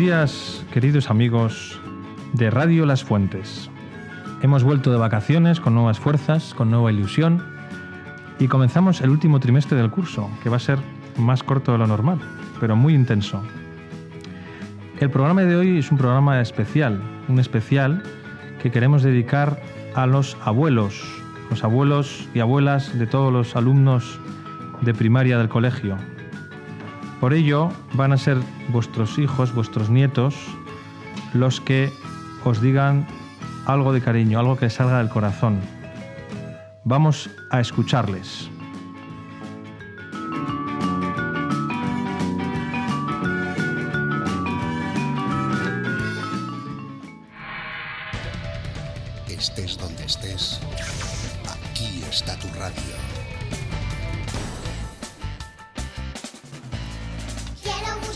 días, queridos amigos de Radio Las Fuentes. Hemos vuelto de vacaciones con nuevas fuerzas, con nueva ilusión y comenzamos el último trimestre del curso, que va a ser más corto de lo normal, pero muy intenso. El programa de hoy es un programa especial, un especial que queremos dedicar a los abuelos, los abuelos y abuelas de todos los alumnos de primaria del colegio, por ello, van a ser vuestros hijos, vuestros nietos, los que os digan algo de cariño, algo que salga del corazón. Vamos a escucharles. Estés donde estés, aquí está tu radio.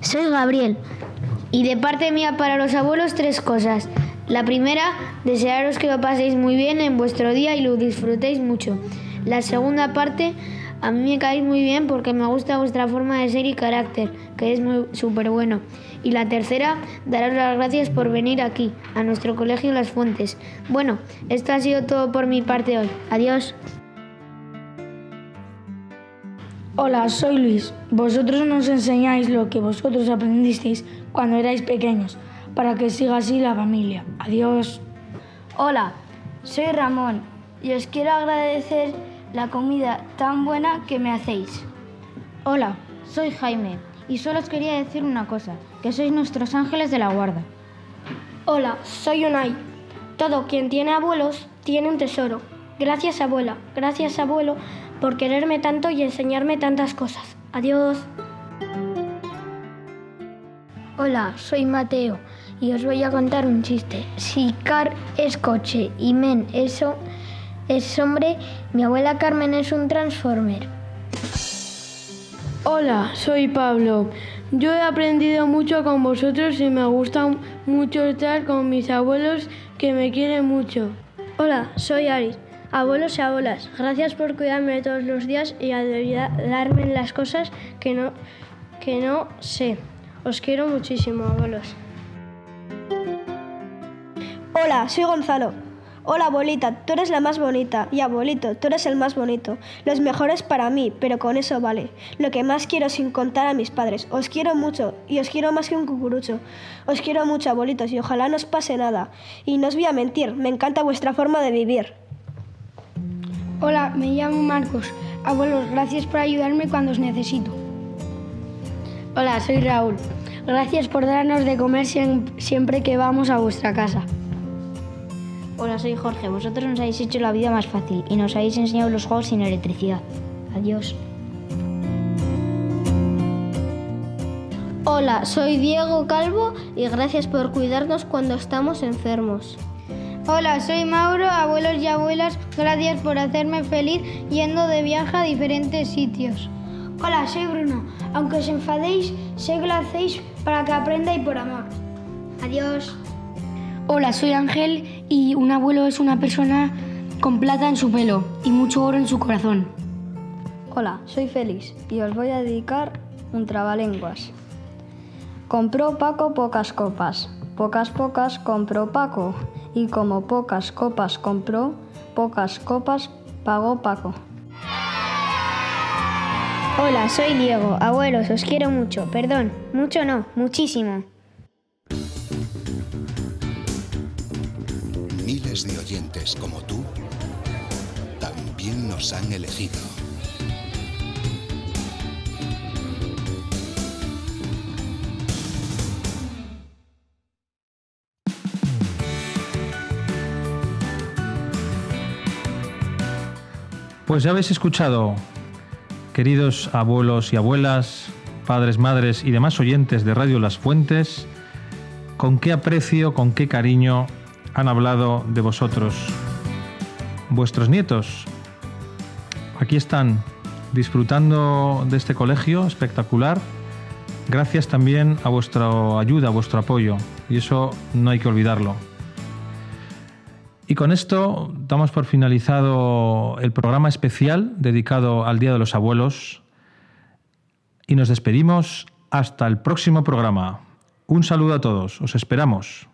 soy Gabriel. Y de parte mía para los abuelos tres cosas. La primera, desearos que lo paséis muy bien en vuestro día y lo disfrutéis mucho. La segunda parte, a mí me caéis muy bien porque me gusta vuestra forma de ser y carácter, que es muy súper bueno. Y la tercera, daros las gracias por venir aquí, a nuestro colegio Las Fuentes. Bueno, esto ha sido todo por mi parte hoy. Adiós. Hola, soy Luis. Vosotros nos enseñáis lo que vosotros aprendisteis cuando erais pequeños, para que siga así la familia. Adiós. Hola, soy Ramón y os quiero agradecer la comida tan buena que me hacéis. Hola, soy Jaime y solo os quería decir una cosa, que sois nuestros ángeles de la guarda. Hola, soy Unai. Todo quien tiene abuelos tiene un tesoro. Gracias abuela, gracias abuelo por quererme tanto y enseñarme tantas cosas. Adiós. Hola, soy Mateo y os voy a contar un chiste. Si car es coche y men eso es hombre, mi abuela Carmen es un transformer. Hola, soy Pablo. Yo he aprendido mucho con vosotros y me gusta mucho estar con mis abuelos que me quieren mucho. Hola, soy Ari. Abuelos y abuelas, gracias por cuidarme todos los días y ayudarme en las cosas que no, que no sé. Os quiero muchísimo, abuelos. Hola, soy Gonzalo. Hola abuelita, tú eres la más bonita. Y abuelito, tú eres el más bonito. Los mejores para mí, pero con eso vale. Lo que más quiero sin contar a mis padres. Os quiero mucho y os quiero más que un cucurucho. Os quiero mucho, abuelitos, y ojalá no os pase nada. Y no os voy a mentir, me encanta vuestra forma de vivir. Hola, me llamo Marcos. Abuelos, gracias por ayudarme cuando os necesito. Hola, soy Raúl. Gracias por darnos de comer siempre que vamos a vuestra casa. Hola, soy Jorge. Vosotros nos habéis hecho la vida más fácil y nos habéis enseñado los juegos sin electricidad. Adiós. Hola, soy Diego Calvo y gracias por cuidarnos cuando estamos enfermos. Hola, soy Mauro, abuelos y abuelas, gracias por hacerme feliz yendo de viaje a diferentes sitios. Hola, soy Bruno. Aunque os enfadéis, sé que lo hacéis para que aprenda y por amor. Adiós. Hola, soy Ángel y un abuelo es una persona con plata en su pelo y mucho oro en su corazón. Hola, soy Félix y os voy a dedicar un trabalenguas. Compró Paco pocas copas, pocas pocas compró Paco y como pocas copas compró, pocas copas pagó Paco. Hola, soy Diego. Abuelos, os quiero mucho. Perdón, mucho no, muchísimo. miles de oyentes como tú también nos han elegido. Pues ya habéis escuchado, queridos abuelos y abuelas, padres, madres y demás oyentes de Radio Las Fuentes, con qué aprecio, con qué cariño han hablado de vosotros. Vuestros nietos, aquí están disfrutando de este colegio espectacular, gracias también a vuestra ayuda, a vuestro apoyo, y eso no hay que olvidarlo. Y con esto damos por finalizado el programa especial dedicado al Día de los Abuelos y nos despedimos hasta el próximo programa. Un saludo a todos, os esperamos.